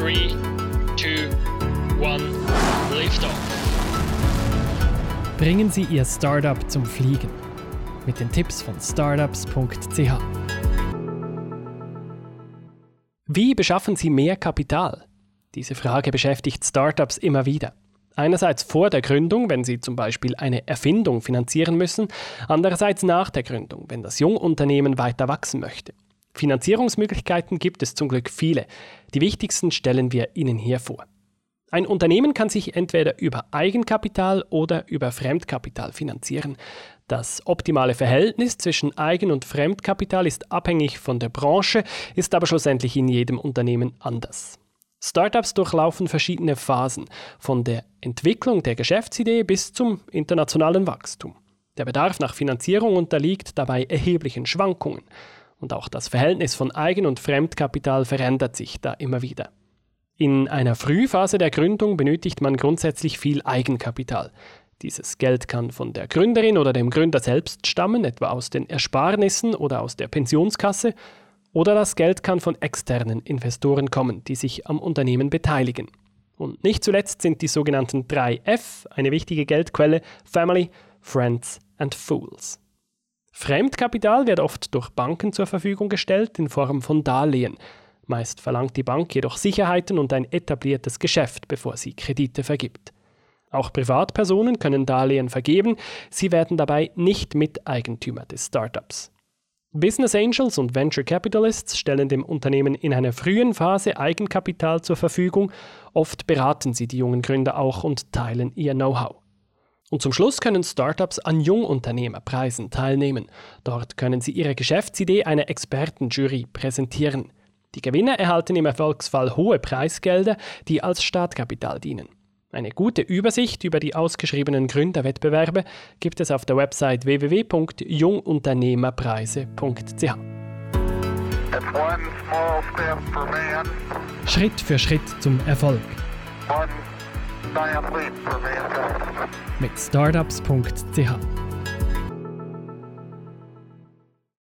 3, 2, 1, Liftoff. Bringen Sie Ihr Startup zum Fliegen. Mit den Tipps von startups.ch. Wie beschaffen Sie mehr Kapital? Diese Frage beschäftigt Startups immer wieder. Einerseits vor der Gründung, wenn sie zum Beispiel eine Erfindung finanzieren müssen, andererseits nach der Gründung, wenn das Jungunternehmen weiter wachsen möchte. Finanzierungsmöglichkeiten gibt es zum Glück viele. Die wichtigsten stellen wir Ihnen hier vor. Ein Unternehmen kann sich entweder über Eigenkapital oder über Fremdkapital finanzieren. Das optimale Verhältnis zwischen Eigen- und Fremdkapital ist abhängig von der Branche, ist aber schlussendlich in jedem Unternehmen anders. Startups durchlaufen verschiedene Phasen, von der Entwicklung der Geschäftsidee bis zum internationalen Wachstum. Der Bedarf nach Finanzierung unterliegt dabei erheblichen Schwankungen und auch das Verhältnis von Eigen- und Fremdkapital verändert sich da immer wieder. In einer Frühphase der Gründung benötigt man grundsätzlich viel Eigenkapital. Dieses Geld kann von der Gründerin oder dem Gründer selbst stammen, etwa aus den Ersparnissen oder aus der Pensionskasse, oder das Geld kann von externen Investoren kommen, die sich am Unternehmen beteiligen. Und nicht zuletzt sind die sogenannten 3F eine wichtige Geldquelle Family, Friends and Fools. Fremdkapital wird oft durch Banken zur Verfügung gestellt in Form von Darlehen. Meist verlangt die Bank jedoch Sicherheiten und ein etabliertes Geschäft, bevor sie Kredite vergibt. Auch Privatpersonen können Darlehen vergeben, sie werden dabei nicht Miteigentümer des Startups. Business Angels und Venture Capitalists stellen dem Unternehmen in einer frühen Phase Eigenkapital zur Verfügung, oft beraten sie die jungen Gründer auch und teilen ihr Know-how. Und zum Schluss können Startups an Jungunternehmerpreisen teilnehmen. Dort können sie ihre Geschäftsidee einer Expertenjury präsentieren. Die Gewinner erhalten im Erfolgsfall hohe Preisgelder, die als Startkapital dienen. Eine gute Übersicht über die ausgeschriebenen Gründerwettbewerbe gibt es auf der Website www.jungunternehmerpreise.ch. Schritt für Schritt zum Erfolg. Mit startups.ch